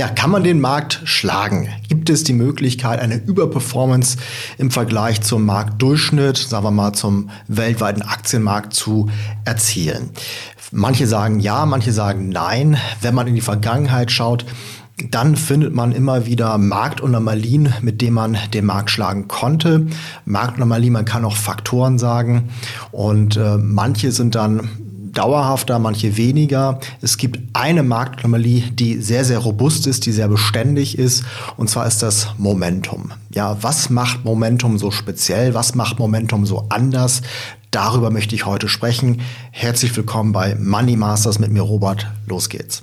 Ja, kann man den Markt schlagen? Gibt es die Möglichkeit, eine Überperformance im Vergleich zum Marktdurchschnitt, sagen wir mal zum weltweiten Aktienmarkt zu erzielen? Manche sagen ja, manche sagen nein. Wenn man in die Vergangenheit schaut, dann findet man immer wieder Marktanomalien, mit denen man den Markt schlagen konnte. Marktanomalien, man kann auch Faktoren sagen. Und äh, manche sind dann dauerhafter, manche weniger. Es gibt eine Marktanomalie, die sehr, sehr robust ist, die sehr beständig ist, und zwar ist das Momentum. Ja, was macht Momentum so speziell? Was macht Momentum so anders? Darüber möchte ich heute sprechen. Herzlich willkommen bei Money Masters mit mir, Robert. Los geht's.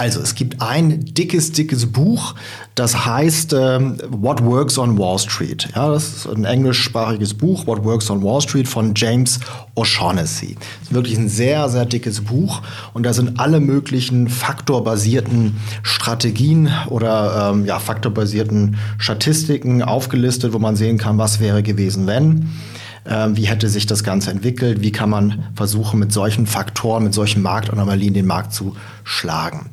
Also es gibt ein dickes, dickes Buch, das heißt ähm, What Works on Wall Street. Ja, das ist ein englischsprachiges Buch, What Works on Wall Street von James O'Shaughnessy. Das ist wirklich ein sehr, sehr dickes Buch und da sind alle möglichen faktorbasierten Strategien oder ähm, ja, faktorbasierten Statistiken aufgelistet, wo man sehen kann, was wäre gewesen, wenn. Ähm, wie hätte sich das Ganze entwickelt, wie kann man versuchen, mit solchen Faktoren, mit solchen Marktanomalien den Markt zu schlagen.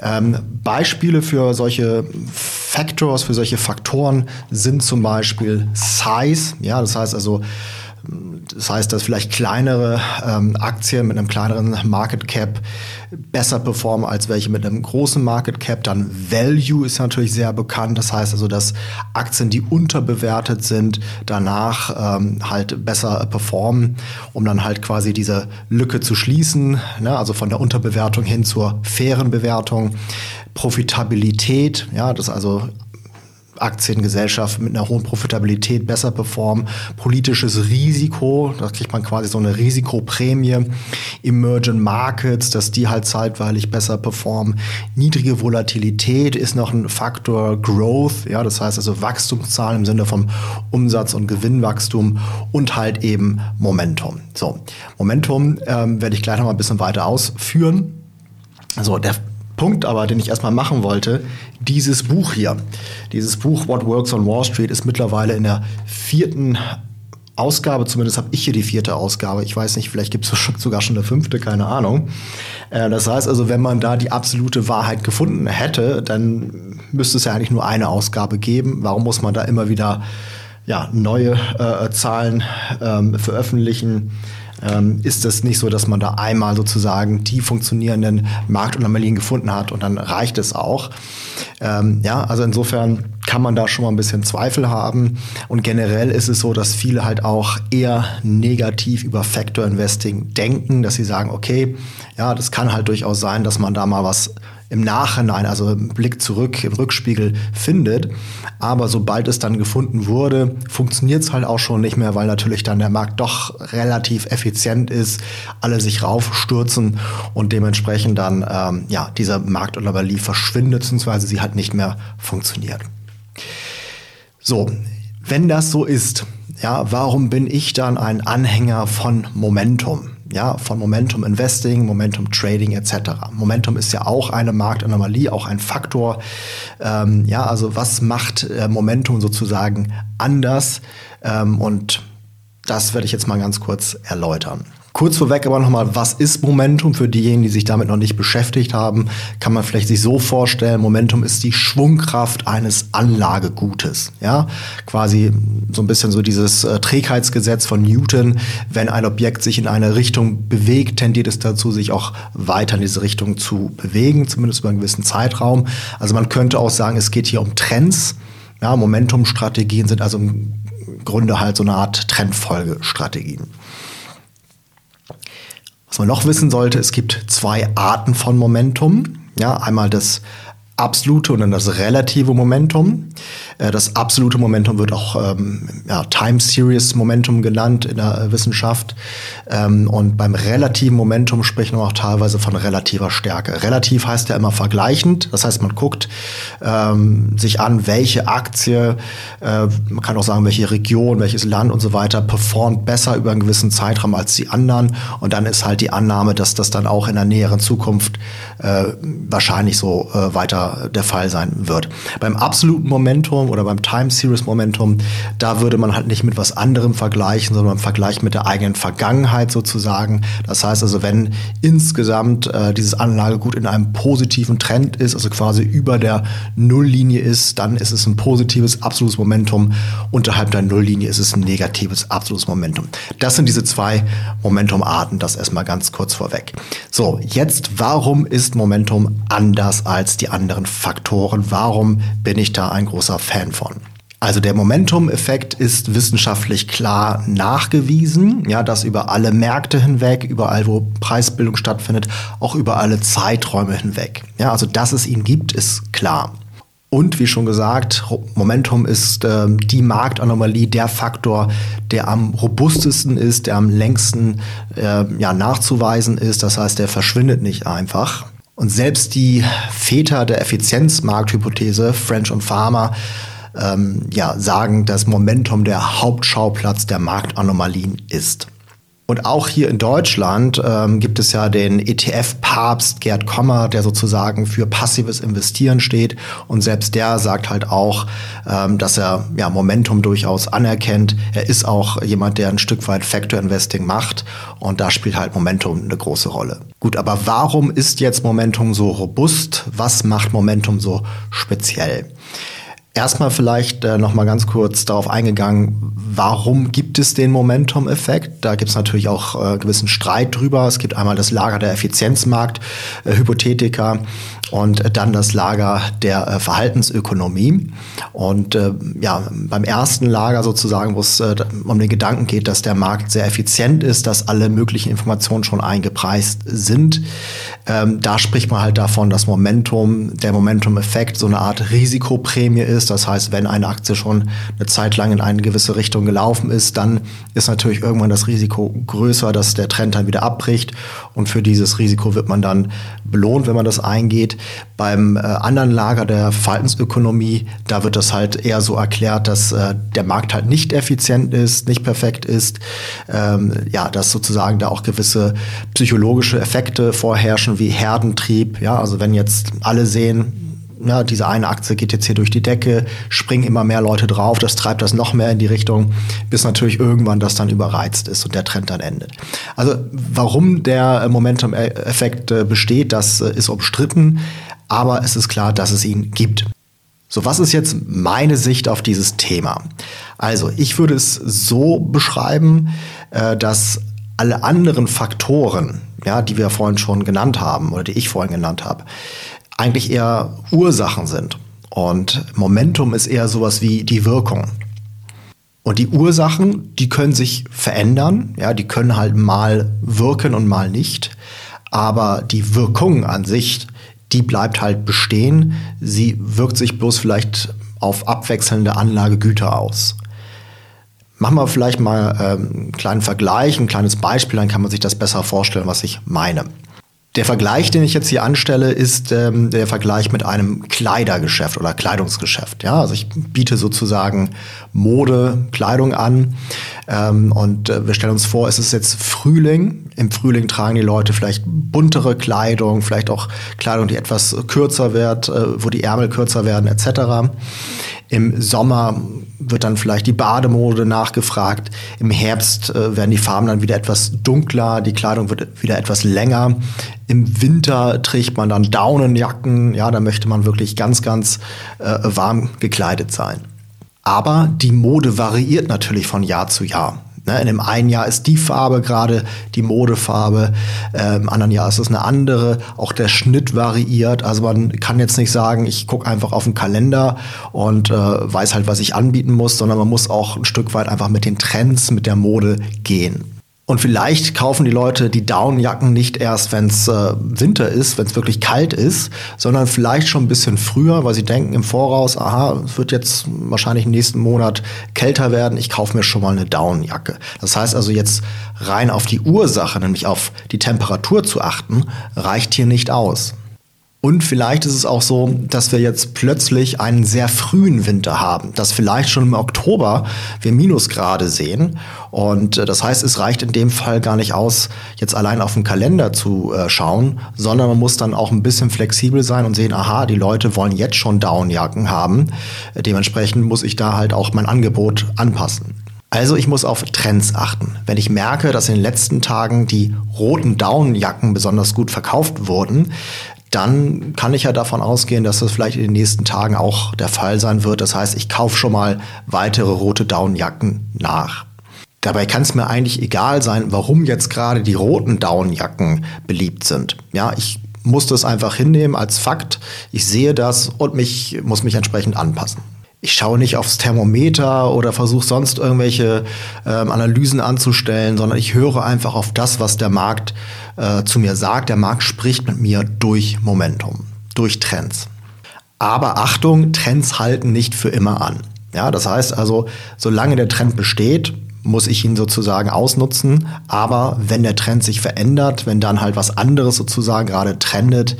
Ähm, Beispiele für solche Factors, für solche Faktoren sind zum Beispiel Size, ja, das heißt also, das heißt, dass vielleicht kleinere ähm, Aktien mit einem kleineren Market Cap besser performen als welche mit einem großen Market Cap. Dann Value ist natürlich sehr bekannt. Das heißt also, dass Aktien, die unterbewertet sind, danach ähm, halt besser performen, um dann halt quasi diese Lücke zu schließen. Ne? Also von der Unterbewertung hin zur fairen Bewertung. Profitabilität, ja, das also Aktiengesellschaften mit einer hohen Profitabilität besser performen. Politisches Risiko, da kriegt man quasi so eine Risikoprämie. Emerging Markets, dass die halt zeitweilig besser performen. Niedrige Volatilität ist noch ein Faktor. Growth, ja, das heißt also Wachstumszahlen im Sinne vom Umsatz- und Gewinnwachstum und halt eben Momentum. So, Momentum ähm, werde ich gleich noch mal ein bisschen weiter ausführen. So, der Punkt aber, den ich erstmal machen wollte, dieses Buch hier. Dieses Buch What Works on Wall Street ist mittlerweile in der vierten Ausgabe, zumindest habe ich hier die vierte Ausgabe. Ich weiß nicht, vielleicht gibt es sogar schon eine fünfte, keine Ahnung. Äh, das heißt also, wenn man da die absolute Wahrheit gefunden hätte, dann müsste es ja eigentlich nur eine Ausgabe geben. Warum muss man da immer wieder ja, neue äh, Zahlen ähm, veröffentlichen? ähm, ist es nicht so, dass man da einmal sozusagen die funktionierenden Marktanomalien gefunden hat und dann reicht es auch. Ähm, ja, also insofern kann man da schon mal ein bisschen Zweifel haben. Und generell ist es so, dass viele halt auch eher negativ über Factor Investing denken, dass sie sagen, okay, ja, das kann halt durchaus sein, dass man da mal was im Nachhinein, also im Blick zurück, im Rückspiegel findet. Aber sobald es dann gefunden wurde, funktioniert es halt auch schon nicht mehr, weil natürlich dann der Markt doch relativ effizient ist, alle sich raufstürzen und dementsprechend dann ähm, ja dieser Marktanomalie verschwindet, beziehungsweise sie halt nicht mehr funktioniert. So, wenn das so ist, ja, warum bin ich dann ein Anhänger von Momentum? Ja, von Momentum Investing, Momentum Trading etc. Momentum ist ja auch eine Marktanomalie, auch ein Faktor. Ähm, ja, also was macht äh, Momentum sozusagen anders? Ähm, und das werde ich jetzt mal ganz kurz erläutern. Kurz vorweg aber nochmal, was ist Momentum? Für diejenigen, die sich damit noch nicht beschäftigt haben, kann man vielleicht sich so vorstellen, Momentum ist die Schwungkraft eines Anlagegutes. Ja, quasi so ein bisschen so dieses äh, Trägheitsgesetz von Newton. Wenn ein Objekt sich in eine Richtung bewegt, tendiert es dazu, sich auch weiter in diese Richtung zu bewegen, zumindest über einen gewissen Zeitraum. Also man könnte auch sagen, es geht hier um Trends. Ja, Momentum-Strategien sind also im Grunde halt so eine Art Trendfolgestrategien. Was man noch wissen sollte, es gibt zwei Arten von Momentum. Ja, einmal das absolute und dann das relative Momentum. Äh, das absolute Momentum wird auch ähm, ja, Time Series Momentum genannt in der Wissenschaft. Ähm, und beim relativen Momentum sprechen wir auch teilweise von relativer Stärke. Relativ heißt ja immer vergleichend. Das heißt, man guckt ähm, sich an, welche Aktie, äh, man kann auch sagen, welche Region, welches Land und so weiter performt besser über einen gewissen Zeitraum als die anderen. Und dann ist halt die Annahme, dass das dann auch in der näheren Zukunft äh, wahrscheinlich so äh, weiter der, Fall sein wird. Beim absoluten Momentum oder beim Time Series Momentum, da würde man halt nicht mit was anderem vergleichen, sondern im Vergleich mit der eigenen Vergangenheit sozusagen. Das heißt also, wenn insgesamt äh, dieses Anlagegut in einem positiven Trend ist, also quasi über der Nulllinie ist, dann ist es ein positives absolutes Momentum. Unterhalb der Nulllinie ist es ein negatives absolutes Momentum. Das sind diese zwei Momentumarten, das erstmal ganz kurz vorweg. So, jetzt, warum ist Momentum anders als die anderen Faktoren? Warum bin ich da ein großer Fan von? Also der Momentum-Effekt ist wissenschaftlich klar nachgewiesen, ja, dass über alle Märkte hinweg, überall wo Preisbildung stattfindet, auch über alle Zeiträume hinweg. Ja, also dass es ihn gibt, ist klar. Und wie schon gesagt, Momentum ist äh, die Marktanomalie, der Faktor, der am robustesten ist, der am längsten äh, ja, nachzuweisen ist. Das heißt, der verschwindet nicht einfach. Und selbst die Väter der Effizienzmarkthypothese, French und Farmer, ähm, ja, sagen, dass Momentum der Hauptschauplatz der Marktanomalien ist. Und auch hier in Deutschland ähm, gibt es ja den ETF-Papst Gerd Kommer, der sozusagen für passives Investieren steht. Und selbst der sagt halt auch, ähm, dass er ja, Momentum durchaus anerkennt. Er ist auch jemand, der ein Stück weit Factor Investing macht. Und da spielt halt Momentum eine große Rolle. Gut, aber warum ist jetzt Momentum so robust? Was macht Momentum so speziell? Erstmal vielleicht äh, noch mal ganz kurz darauf eingegangen, warum gibt es den Momentum-Effekt? Da gibt es natürlich auch äh, gewissen Streit drüber. Es gibt einmal das Lager der Effizienzmarkt, äh, und dann das Lager der äh, Verhaltensökonomie. Und äh, ja, beim ersten Lager sozusagen, wo es äh, um den Gedanken geht, dass der Markt sehr effizient ist, dass alle möglichen Informationen schon eingepreist sind, ähm, da spricht man halt davon, dass Momentum, der Momentum-Effekt so eine Art Risikoprämie ist. Das heißt, wenn eine Aktie schon eine Zeit lang in eine gewisse Richtung gelaufen ist, dann ist natürlich irgendwann das Risiko größer, dass der Trend dann wieder abbricht. Und für dieses Risiko wird man dann belohnt, wenn man das eingeht. Beim äh, anderen Lager der Verhaltensökonomie, da wird das halt eher so erklärt, dass äh, der Markt halt nicht effizient ist, nicht perfekt ist. Ähm, ja, dass sozusagen da auch gewisse psychologische Effekte vorherrschen, wie Herdentrieb. Ja, also wenn jetzt alle sehen, ja, diese eine Aktie geht jetzt hier durch die Decke, springen immer mehr Leute drauf, das treibt das noch mehr in die Richtung, bis natürlich irgendwann das dann überreizt ist und der Trend dann endet. Also warum der Momentum-Effekt äh, besteht, das äh, ist umstritten, aber es ist klar, dass es ihn gibt. So, was ist jetzt meine Sicht auf dieses Thema? Also, ich würde es so beschreiben, äh, dass alle anderen Faktoren, ja, die wir vorhin schon genannt haben oder die ich vorhin genannt habe, eigentlich eher Ursachen sind. Und Momentum ist eher sowas wie die Wirkung. Und die Ursachen, die können sich verändern, ja, die können halt mal wirken und mal nicht. Aber die Wirkung an sich, die bleibt halt bestehen. Sie wirkt sich bloß vielleicht auf abwechselnde Anlagegüter aus. Machen wir vielleicht mal ähm, einen kleinen Vergleich, ein kleines Beispiel, dann kann man sich das besser vorstellen, was ich meine. Der Vergleich, den ich jetzt hier anstelle, ist ähm, der Vergleich mit einem Kleidergeschäft oder Kleidungsgeschäft. Ja, also ich biete sozusagen Mode, Kleidung an ähm, und äh, wir stellen uns vor, es ist jetzt Frühling. Im Frühling tragen die Leute vielleicht buntere Kleidung, vielleicht auch Kleidung, die etwas kürzer wird, äh, wo die Ärmel kürzer werden etc. Im Sommer wird dann vielleicht die Bademode nachgefragt. Im Herbst äh, werden die Farben dann wieder etwas dunkler, die Kleidung wird wieder etwas länger. Im Winter trägt man dann Daunenjacken. Ja, da möchte man wirklich ganz, ganz äh, warm gekleidet sein. Aber die Mode variiert natürlich von Jahr zu Jahr. Ne, in dem einen Jahr ist die Farbe gerade die Modefarbe, äh, im anderen Jahr ist es eine andere. Auch der Schnitt variiert. Also man kann jetzt nicht sagen, ich gucke einfach auf den Kalender und äh, weiß halt, was ich anbieten muss, sondern man muss auch ein Stück weit einfach mit den Trends, mit der Mode gehen. Und vielleicht kaufen die Leute die Downjacken nicht erst, wenn es äh, Winter ist, wenn es wirklich kalt ist, sondern vielleicht schon ein bisschen früher, weil sie denken im Voraus, aha, es wird jetzt wahrscheinlich im nächsten Monat kälter werden, ich kaufe mir schon mal eine Downjacke. Das heißt also jetzt rein auf die Ursache, nämlich auf die Temperatur zu achten, reicht hier nicht aus. Und vielleicht ist es auch so, dass wir jetzt plötzlich einen sehr frühen Winter haben, dass vielleicht schon im Oktober wir Minusgrade sehen. Und äh, das heißt, es reicht in dem Fall gar nicht aus, jetzt allein auf den Kalender zu äh, schauen, sondern man muss dann auch ein bisschen flexibel sein und sehen, aha, die Leute wollen jetzt schon Downjacken haben. Äh, dementsprechend muss ich da halt auch mein Angebot anpassen. Also ich muss auf Trends achten. Wenn ich merke, dass in den letzten Tagen die roten Downjacken besonders gut verkauft wurden, dann kann ich ja davon ausgehen, dass das vielleicht in den nächsten Tagen auch der Fall sein wird. Das heißt, ich kaufe schon mal weitere rote Downjacken nach. Dabei kann es mir eigentlich egal sein, warum jetzt gerade die roten Downjacken beliebt sind. Ja, ich muss das einfach hinnehmen als Fakt. Ich sehe das und mich, muss mich entsprechend anpassen ich schaue nicht aufs Thermometer oder versuche sonst irgendwelche ähm, Analysen anzustellen, sondern ich höre einfach auf das, was der Markt äh, zu mir sagt. Der Markt spricht mit mir durch Momentum, durch Trends. Aber Achtung, Trends halten nicht für immer an. Ja, das heißt also, solange der Trend besteht, muss ich ihn sozusagen ausnutzen. Aber wenn der Trend sich verändert, wenn dann halt was anderes sozusagen gerade trendet,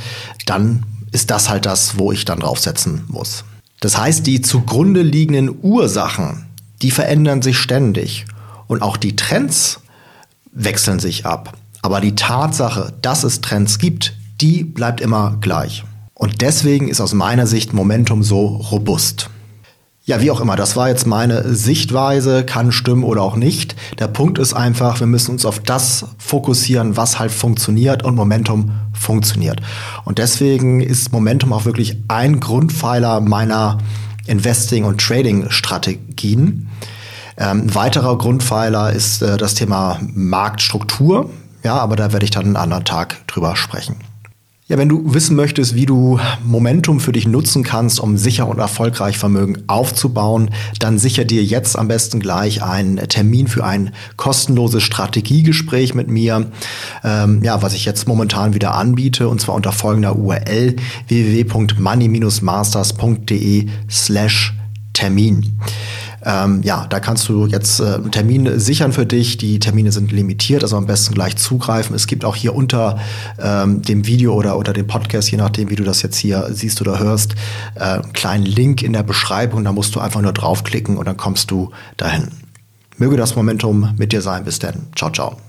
dann ist das halt das, wo ich dann draufsetzen muss. Das heißt, die zugrunde liegenden Ursachen, die verändern sich ständig. Und auch die Trends wechseln sich ab. Aber die Tatsache, dass es Trends gibt, die bleibt immer gleich. Und deswegen ist aus meiner Sicht Momentum so robust. Ja, wie auch immer, das war jetzt meine Sichtweise, kann stimmen oder auch nicht. Der Punkt ist einfach, wir müssen uns auf das fokussieren, was halt funktioniert und Momentum funktioniert. Und deswegen ist Momentum auch wirklich ein Grundpfeiler meiner Investing- und Trading-Strategien. Ähm, ein weiterer Grundpfeiler ist äh, das Thema Marktstruktur. Ja, aber da werde ich dann einen anderen Tag drüber sprechen. Ja, wenn du wissen möchtest, wie du Momentum für dich nutzen kannst, um sicher und erfolgreich Vermögen aufzubauen, dann sicher dir jetzt am besten gleich einen Termin für ein kostenloses Strategiegespräch mit mir, ähm, ja, was ich jetzt momentan wieder anbiete, und zwar unter folgender URL www.money-masters.de slash Termin. Ähm, ja, da kannst du jetzt äh, Termine sichern für dich. Die Termine sind limitiert, also am besten gleich zugreifen. Es gibt auch hier unter ähm, dem Video oder unter dem Podcast, je nachdem, wie du das jetzt hier siehst oder hörst, äh, einen kleinen Link in der Beschreibung. Da musst du einfach nur draufklicken und dann kommst du dahin. Möge das Momentum mit dir sein. Bis dann. Ciao, ciao.